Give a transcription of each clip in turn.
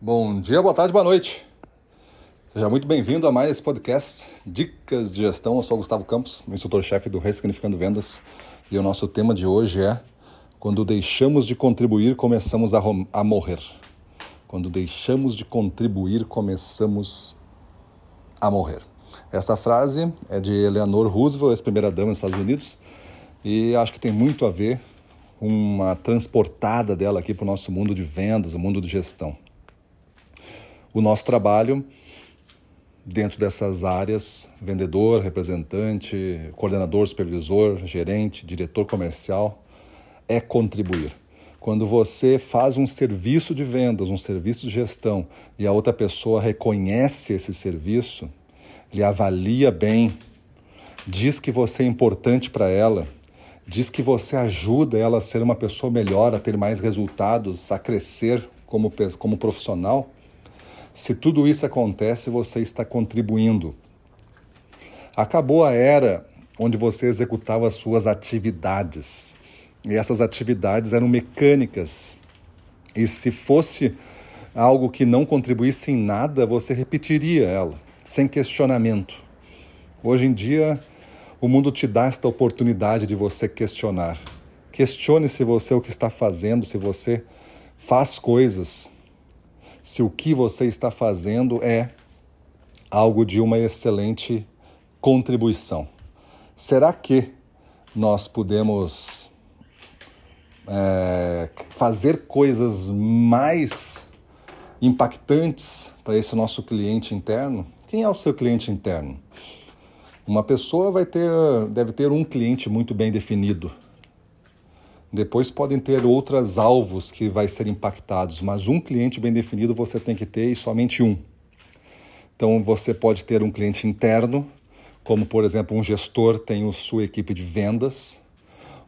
Bom dia, boa tarde, boa noite. Seja muito bem-vindo a mais esse podcast Dicas de Gestão. Eu sou Gustavo Campos, instrutor-chefe do Ressignificando Vendas, e o nosso tema de hoje é Quando deixamos de contribuir, começamos a, a morrer. Quando deixamos de contribuir, começamos a morrer. Esta frase é de Eleanor Roosevelt, ex-primeira-dama dos Estados Unidos, e acho que tem muito a ver uma transportada dela aqui para o nosso mundo de vendas, o mundo de gestão o nosso trabalho dentro dessas áreas, vendedor, representante, coordenador, supervisor, gerente, diretor comercial, é contribuir. Quando você faz um serviço de vendas, um serviço de gestão, e a outra pessoa reconhece esse serviço, lhe avalia bem, diz que você é importante para ela, diz que você ajuda ela a ser uma pessoa melhor, a ter mais resultados, a crescer como, como profissional, se tudo isso acontece, você está contribuindo. Acabou a era onde você executava as suas atividades. E essas atividades eram mecânicas. E se fosse algo que não contribuísse em nada, você repetiria ela, sem questionamento. Hoje em dia, o mundo te dá esta oportunidade de você questionar. Questione se você o que está fazendo, se você faz coisas se o que você está fazendo é algo de uma excelente contribuição. Será que nós podemos é, fazer coisas mais impactantes para esse nosso cliente interno? Quem é o seu cliente interno? Uma pessoa vai ter, deve ter um cliente muito bem definido depois podem ter outros alvos que vai ser impactados, mas um cliente bem definido você tem que ter e somente um. Então você pode ter um cliente interno, como por exemplo um gestor tem a sua equipe de vendas,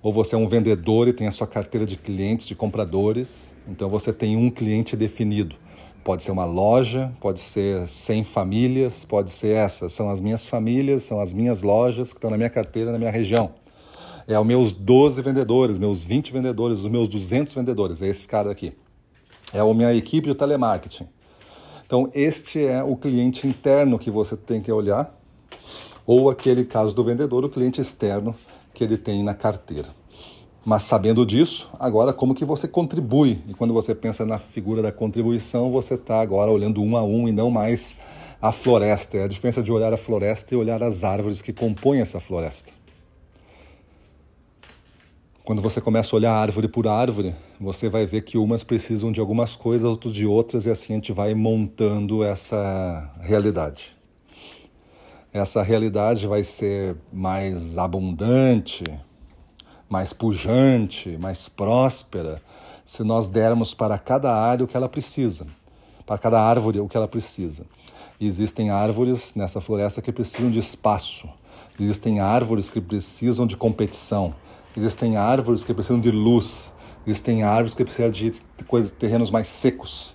ou você é um vendedor e tem a sua carteira de clientes, de compradores. Então você tem um cliente definido. Pode ser uma loja, pode ser 100 famílias, pode ser essas. São as minhas famílias, são as minhas lojas que estão na minha carteira, na minha região é os meus 12 vendedores, meus 20 vendedores, os meus 200 vendedores, é esse cara aqui. É a minha equipe de telemarketing. Então, este é o cliente interno que você tem que olhar, ou aquele caso do vendedor, o cliente externo que ele tem na carteira. Mas sabendo disso, agora como que você contribui? E quando você pensa na figura da contribuição, você está agora olhando um a um e não mais a floresta. É a diferença de olhar a floresta e olhar as árvores que compõem essa floresta. Quando você começa a olhar árvore por árvore, você vai ver que umas precisam de algumas coisas, outras de outras, e assim a gente vai montando essa realidade. Essa realidade vai ser mais abundante, mais pujante, mais próspera, se nós dermos para cada área o que ela precisa, para cada árvore o que ela precisa. Existem árvores nessa floresta que precisam de espaço, existem árvores que precisam de competição Existem árvores que precisam de luz. Existem árvores que precisam de coisas, terrenos mais secos.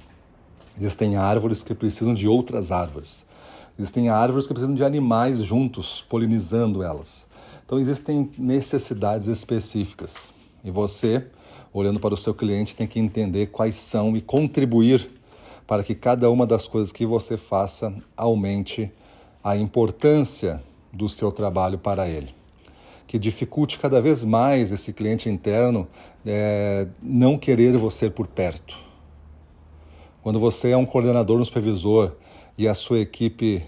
Existem árvores que precisam de outras árvores. Existem árvores que precisam de animais juntos, polinizando elas. Então existem necessidades específicas. E você, olhando para o seu cliente, tem que entender quais são e contribuir para que cada uma das coisas que você faça aumente a importância do seu trabalho para ele que dificulte cada vez mais esse cliente interno é, não querer você por perto. Quando você é um coordenador, um supervisor e a sua equipe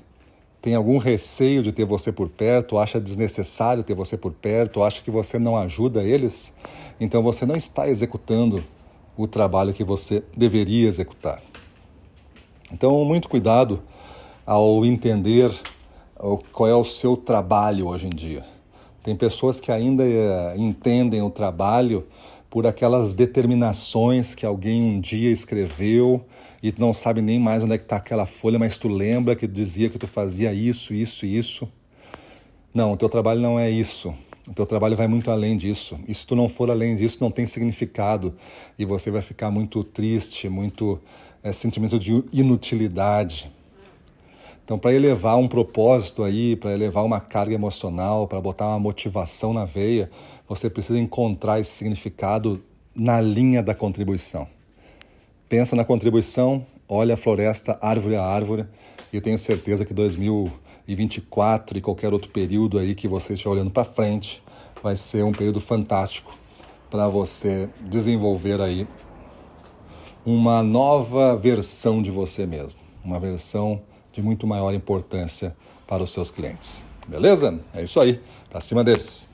tem algum receio de ter você por perto, acha desnecessário ter você por perto, acha que você não ajuda eles, então você não está executando o trabalho que você deveria executar. Então, muito cuidado ao entender qual é o seu trabalho hoje em dia. Tem pessoas que ainda eh, entendem o trabalho por aquelas determinações que alguém um dia escreveu e tu não sabe nem mais onde é que está aquela folha, mas tu lembra que tu dizia que tu fazia isso, isso isso. Não, o teu trabalho não é isso. O teu trabalho vai muito além disso. E se tu não for além disso, não tem significado. E você vai ficar muito triste, muito é, sentimento de inutilidade. Então, para elevar um propósito aí, para elevar uma carga emocional, para botar uma motivação na veia, você precisa encontrar esse significado na linha da contribuição. Pensa na contribuição olha a floresta árvore a árvore e tenho certeza que 2024 e qualquer outro período aí que você estiver olhando para frente vai ser um período fantástico para você desenvolver aí uma nova versão de você mesmo, uma versão de muito maior importância para os seus clientes. Beleza? É isso aí. Para cima deles.